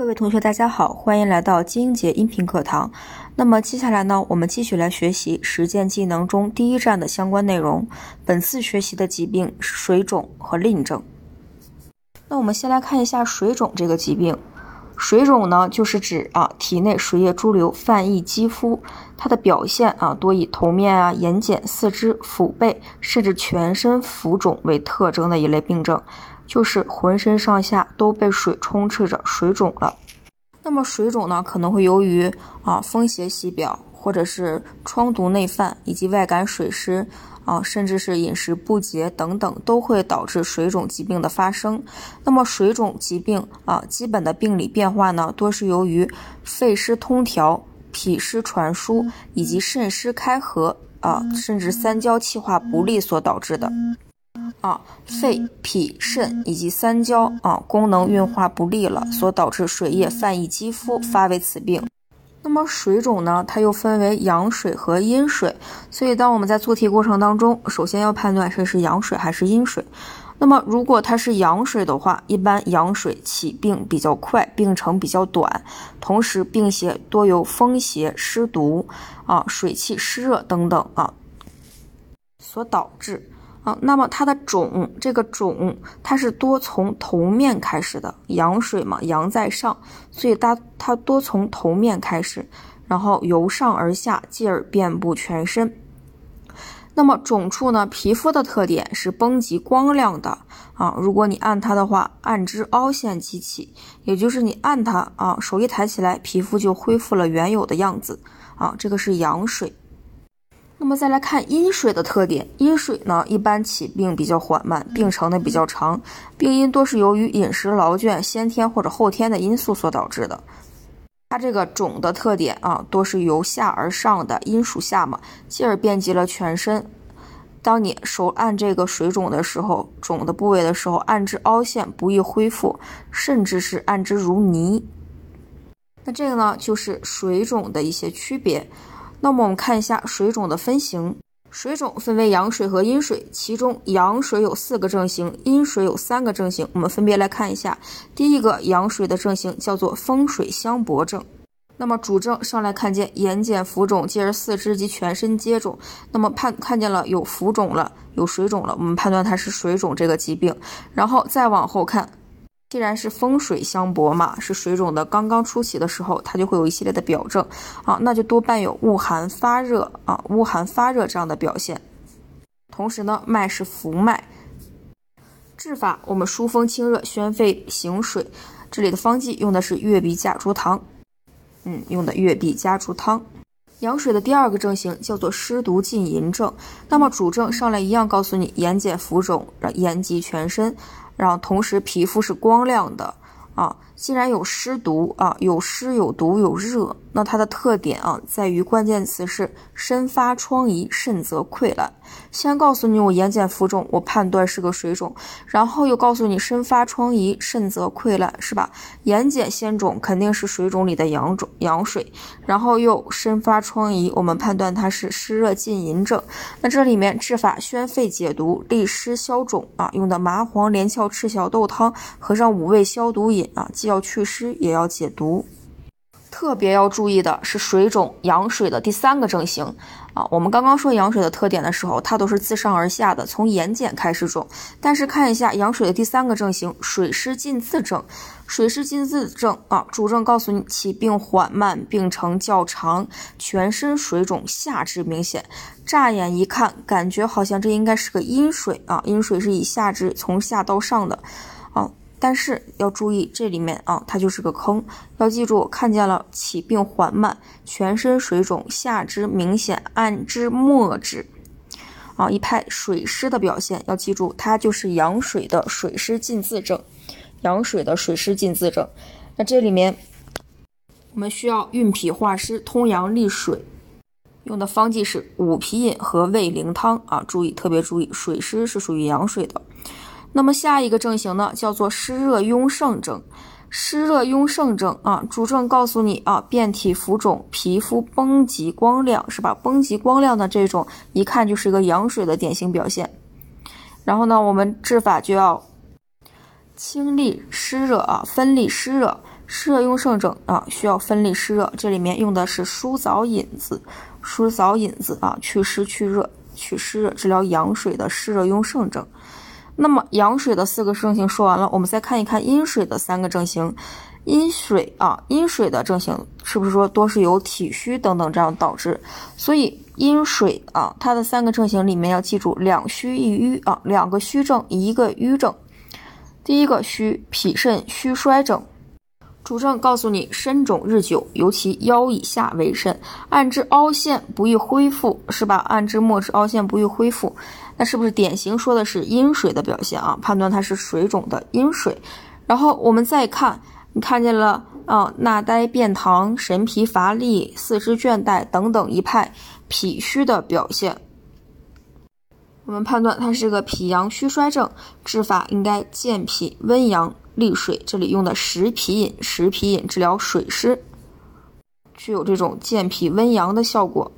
各位同学，大家好，欢迎来到金节音频课堂。那么接下来呢，我们继续来学习实践技能中第一站的相关内容。本次学习的疾病是水肿和淋症。那我们先来看一下水肿这个疾病。水肿呢，就是指啊体内水液潴留泛溢肌肤，它的表现啊多以头面啊、眼睑、四肢、腹背甚至全身浮肿为特征的一类病症。就是浑身上下都被水充斥着，水肿了。那么水肿呢，可能会由于啊风邪袭表，或者是疮毒内犯，以及外感水湿啊，甚至是饮食不节等等，都会导致水肿疾病的发生。那么水肿疾病啊，基本的病理变化呢，多是由于肺湿通调、脾湿传输以及肾湿开合啊，甚至三焦气化不利所导致的。啊，肺、脾、肾以及三焦啊功能运化不利了，所导致水液泛溢肌肤，发为此病。那么水肿呢，它又分为阳水和阴水，所以当我们在做题过程当中，首先要判断这是阳水还是阴水。那么如果它是阳水的话，一般阳水起病比较快，病程比较短，同时病邪多由风邪、湿毒啊、水气湿热等等啊所导致。啊，那么它的肿，这个肿它是多从头面开始的，阳水嘛，阳在上，所以它它多从头面开始，然后由上而下，继而遍布全身。那么肿处呢，皮肤的特点是绷极光亮的啊，如果你按它的话，按之凹陷即起，也就是你按它啊，手一抬起来，皮肤就恢复了原有的样子啊，这个是阳水。那么再来看阴水的特点，阴水呢一般起病比较缓慢，病程呢比较长，病因多是由于饮食劳倦、先天或者后天的因素所导致的。它这个肿的特点啊，多是由下而上的，阴属下嘛，继而遍及了全身。当你手按这个水肿的时候，肿的部位的时候，按之凹陷，不易恢复，甚至是按之如泥。那这个呢，就是水肿的一些区别。那么我们看一下水肿的分型，水肿分为阳水和阴水，其中阳水有四个症型，阴水有三个症型。我们分别来看一下，第一个阳水的症型叫做风水相搏症。那么主症上来看见眼睑浮肿，继而四肢及全身皆肿。那么判看见了有浮肿了，有水肿了，我们判断它是水肿这个疾病。然后再往后看。既然是风水相搏嘛，是水肿的刚刚初期的时候，它就会有一系列的表证啊，那就多伴有恶寒发热啊，恶寒发热这样的表现。同时呢，脉是浮脉。治法我们疏风清热、宣肺行水。这里的方剂用的是月碧夹竹汤，嗯，用的月碧夹竹汤。阳水的第二个症型叫做湿毒浸淫症。那么主症上来一样告诉你眼睑浮肿，眼疾全身。然后同时皮肤是光亮的啊，既然有湿毒啊，有湿有毒有热，那它的特点啊在于关键词是身发疮痍，甚则溃烂。先告诉你我眼睑浮肿，我判断是个水肿，然后又告诉你身发疮痍，甚则溃烂，是吧？眼睑先肿，肯定是水肿里的阳肿阳水，然后又身发疮痍，我们判断它是湿热浸淫症。那这里面治法宣肺解毒，利湿消肿啊，用的麻黄连翘赤小豆汤，合上五味消毒饮啊，既要祛湿也要解毒。特别要注意的是水肿阳水的第三个症型啊，我们刚刚说阳水的特点的时候，它都是自上而下的，从眼睑开始肿。但是看一下阳水的第三个症型，水湿浸渍症。水湿浸渍症啊，主症告诉你起病缓慢，病程较长，全身水肿，下肢明显。乍眼一看，感觉好像这应该是个阴水啊，阴水是以下肢从下到上的。但是要注意，这里面啊，它就是个坑。要记住，看见了起病缓慢，全身水肿，下肢明显，按之末止，啊，一派水湿的表现。要记住，它就是阳水的水湿浸渍症，阳水的水湿浸渍症。那这里面我们需要运脾化湿、通阳利水，用的方剂是五皮饮和胃灵汤啊。注意，特别注意，水湿是属于阳水的。那么下一个症型呢，叫做湿热壅盛症。湿热壅盛症啊，主症告诉你啊，遍体浮肿，皮肤绷急光亮，是吧？绷急光亮的这种，一看就是一个阳水的典型表现。然后呢，我们治法就要清利湿热啊，分利湿热。湿热壅盛症啊，需要分利湿热，这里面用的是疏枣引子，疏枣引子啊，祛湿去热、祛湿热，治疗阳水的湿热壅盛症。那么阳水的四个症型说完了，我们再看一看阴水的三个症型。阴水啊，阴水的症型是不是说多是由体虚等等这样导致？所以阴水啊，它的三个症型里面要记住两虚一瘀啊，两个虚症一个瘀症。第一个虚，脾肾虚衰症。主症告诉你，身肿日久，尤其腰以下为甚，按之凹陷不易恢复，是吧？按之末之凹陷不易恢复，那是不是典型说的是阴水的表现啊？判断它是水肿的阴水。然后我们再看，你看见了啊？纳呆便溏、神疲乏力、四肢倦怠等等一派脾虚的表现，我们判断它是个脾阳虚衰症，治法应该健脾温阳。利水，这里用的食皮饮，食皮饮治疗水湿，具有这种健脾温阳的效果。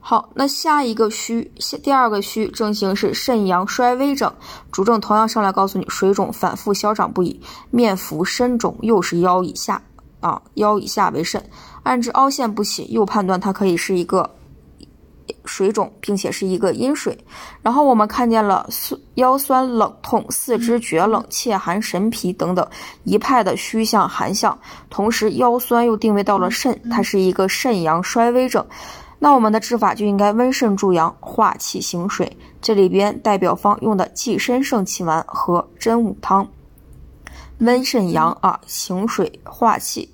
好，那下一个虚，第二个虚症型是肾阳衰微症，主症同样上来告诉你，水肿反复消长不已，面浮身肿，又是腰以下啊，腰以下为肾，按之凹陷不起，又判断它可以是一个。水肿，并且是一个阴水，然后我们看见了腰酸冷痛、四肢厥冷、怯寒神疲等等一派的虚象寒象，同时腰酸又定位到了肾，它是一个肾阳衰微症。那我们的治法就应该温肾助阳、化气行水。这里边代表方用的寄生肾气丸和真武汤，温肾阳啊，行水化气，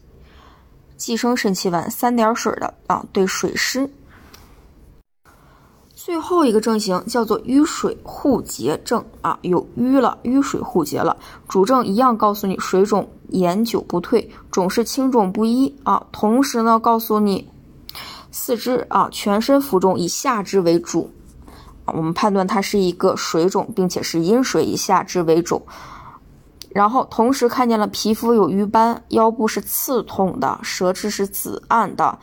寄生肾气丸三点水的啊，对水湿。最后一个症型叫做瘀水互结症啊，有瘀了，瘀水互结了。主症一样告诉你水肿延久不退，肿是轻重不一啊。同时呢，告诉你四肢啊，全身浮肿，以下肢为主。我们判断它是一个水肿，并且是阴水，以下肢为主。然后同时看见了皮肤有瘀斑，腰部是刺痛的，舌质是紫暗的，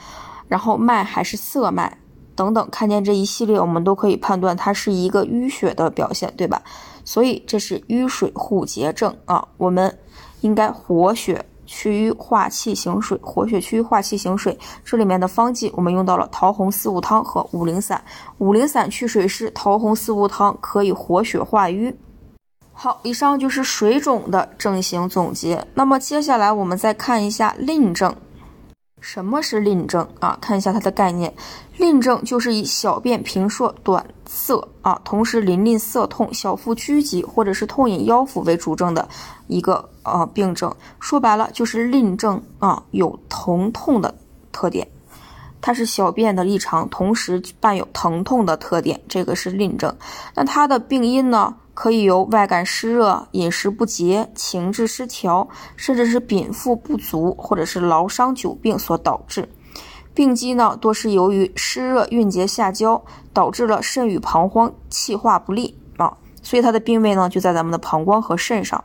然后脉还是涩脉。等等，看见这一系列，我们都可以判断它是一个淤血的表现，对吧？所以这是瘀水互结症啊。我们应该活血祛瘀、化气行水。活血祛瘀、化气行水，这里面的方剂我们用到了桃红四物汤和五苓散。五苓散去水湿，桃红四物汤可以活血化瘀。好，以上就是水肿的症型总结。那么接下来我们再看一下淋症。什么是淋症啊？看一下它的概念。淋症就是以小便频数短涩啊，同时淋淋涩痛、小腹拘急或者是痛隐腰腹为主症的一个呃病症。说白了就是淋症啊，有疼痛的特点。它是小便的异常，同时伴有疼痛的特点，这个是淋症。那它的病因呢？可以由外感湿热、饮食不节、情志失调，甚至是禀赋不足，或者是劳伤久病所导致。病机呢，多是由于湿热蕴结下焦，导致了肾与膀胱气化不利啊，所以它的病位呢就在咱们的膀胱和肾上。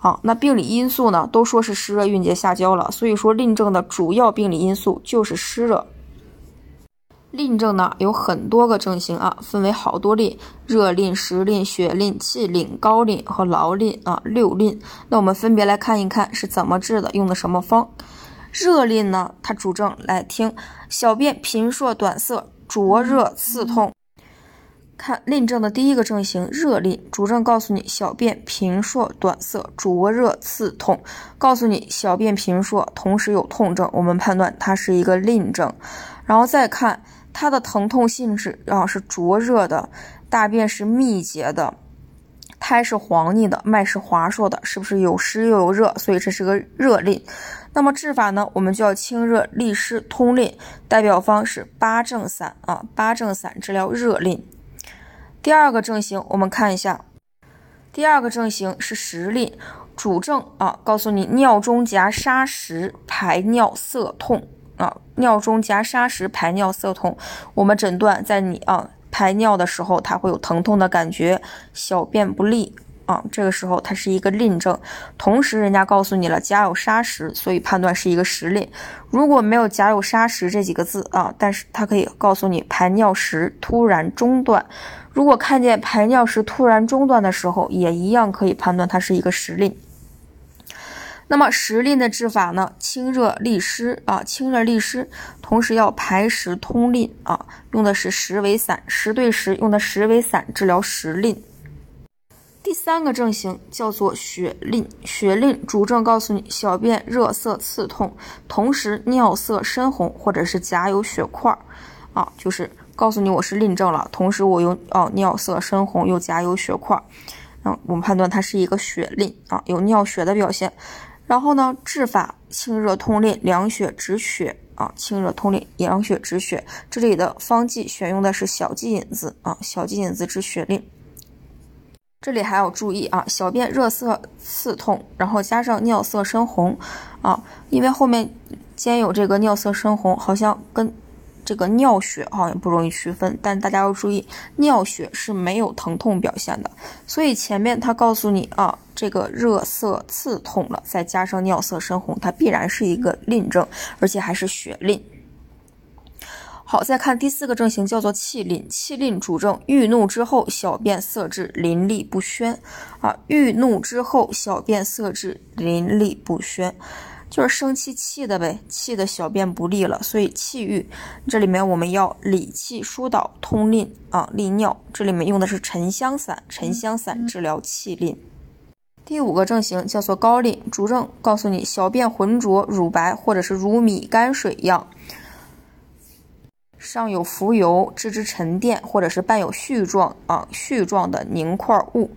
啊，那病理因素呢，都说是湿热蕴结下焦了，所以说淋症的主要病理因素就是湿热。淋症呢有很多个症型啊，分为好多淋：热淋、实淋、血淋、气淋、高淋和劳淋啊，六淋。那我们分别来看一看是怎么治的，用的什么方？热淋呢，它主症来听小便频数短涩、灼热刺痛。看淋症的第一个症型，热淋，主症告诉你小便频数短涩、灼热刺痛，告诉你小便频数同时有痛症，我们判断它是一个淋症。然后再看。它的疼痛性质啊是灼热的，大便是密结的，苔是黄腻的，脉是滑数的，是不是有湿又有热？所以这是个热淋。那么治法呢，我们就要清热利湿通淋，代表方是八正散啊，八正散治疗热淋。第二个症型我们看一下，第二个症型是实淋，主症啊告诉你尿中夹砂石，排尿涩痛。啊，尿中夹砂石，排尿涩痛。我们诊断在你啊排尿的时候，它会有疼痛的感觉，小便不利啊。这个时候它是一个淋症，同时人家告诉你了夹有砂石，所以判断是一个实淋。如果没有夹有砂石这几个字啊，但是它可以告诉你排尿时突然中断。如果看见排尿时突然中断的时候，也一样可以判断它是一个实淋。那么时令的治法呢？清热利湿啊，清热利湿，同时要排石通淋啊，用的是石为散，石对石用的石为散治疗时令。第三个症型叫做血淋，血淋主症告诉你小便热涩刺痛，同时尿色深红或者是甲有血块啊，就是告诉你我是淋症了，同时我又哦尿色深红又甲有血块，嗯，我们判断它是一个血淋啊，有尿血的表现。然后呢，治法清热通淋、凉血止血啊，清热通淋、凉血止血。这里的方剂选用的是小鸡引子啊，小鸡引子止血淋。这里还要注意啊，小便热涩刺痛，然后加上尿色深红啊，因为后面兼有这个尿色深红，好像跟。这个尿血好像不容易区分，但大家要注意，尿血是没有疼痛表现的。所以前面他告诉你啊，这个热涩刺痛了，再加上尿色深红，它必然是一个淋症，而且还是血淋。好，再看第四个症型，叫做气淋。气淋主症郁怒之后，小便色滞淋漓不宣啊，郁怒之后小便色滞淋漓不宣。就是生气气的呗，气的小便不利了，所以气郁。这里面我们要理气疏导通淋啊，利尿。这里面用的是沉香散，沉香散治疗气淋。第五个症型叫做高淋，主症告诉你小便浑浊乳白，或者是如米泔水一样，上有浮油，置之沉淀，或者是伴有絮状啊絮状的凝块物。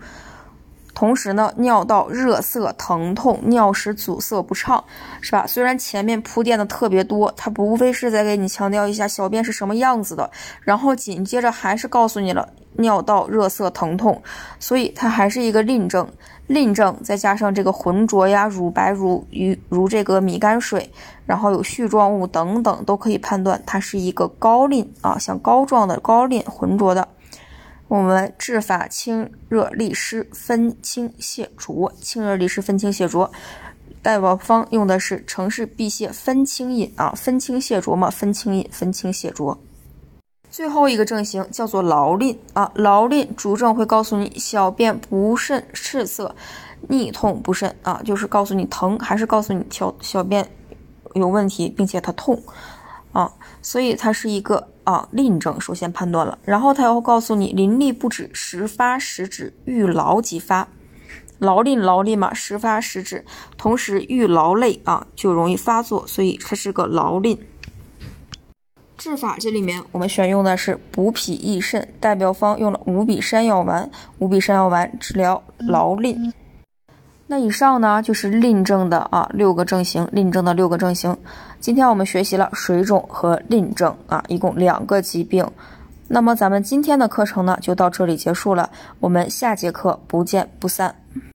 同时呢，尿道热涩疼痛，尿失阻塞不畅，是吧？虽然前面铺垫的特别多，它不无非是在给你强调一下小便是什么样子的，然后紧接着还是告诉你了尿道热涩疼痛，所以它还是一个淋症。淋症再加上这个浑浊呀、乳白如如如这个米泔水，然后有絮状物等等，都可以判断它是一个高淋啊，像膏状的高淋，浑浊的。我们治法清热利湿分清泻浊，清热利湿分清泻浊，代表方用的是城市辟泻分清饮啊，分清泻浊嘛，分清饮，分清泻浊。最后一个症型叫做劳淋啊，劳淋主症会告诉你小便不甚赤涩，逆痛不甚啊，就是告诉你疼，还是告诉你小小便有问题，并且它痛。啊，所以它是一个啊淋症，首先判断了，然后它要告诉你淋漓不止，时发时止，遇劳即发，劳淋劳淋嘛，时发时止，同时遇劳累啊就容易发作，所以它是个劳淋。治法这里面我们选用的是补脾益肾，代表方用了五比山药丸，五比山药丸治疗劳淋。那以上呢就是令证的啊六个症型，令证的六个症型。今天我们学习了水肿和令证啊，一共两个疾病。那么咱们今天的课程呢就到这里结束了，我们下节课不见不散。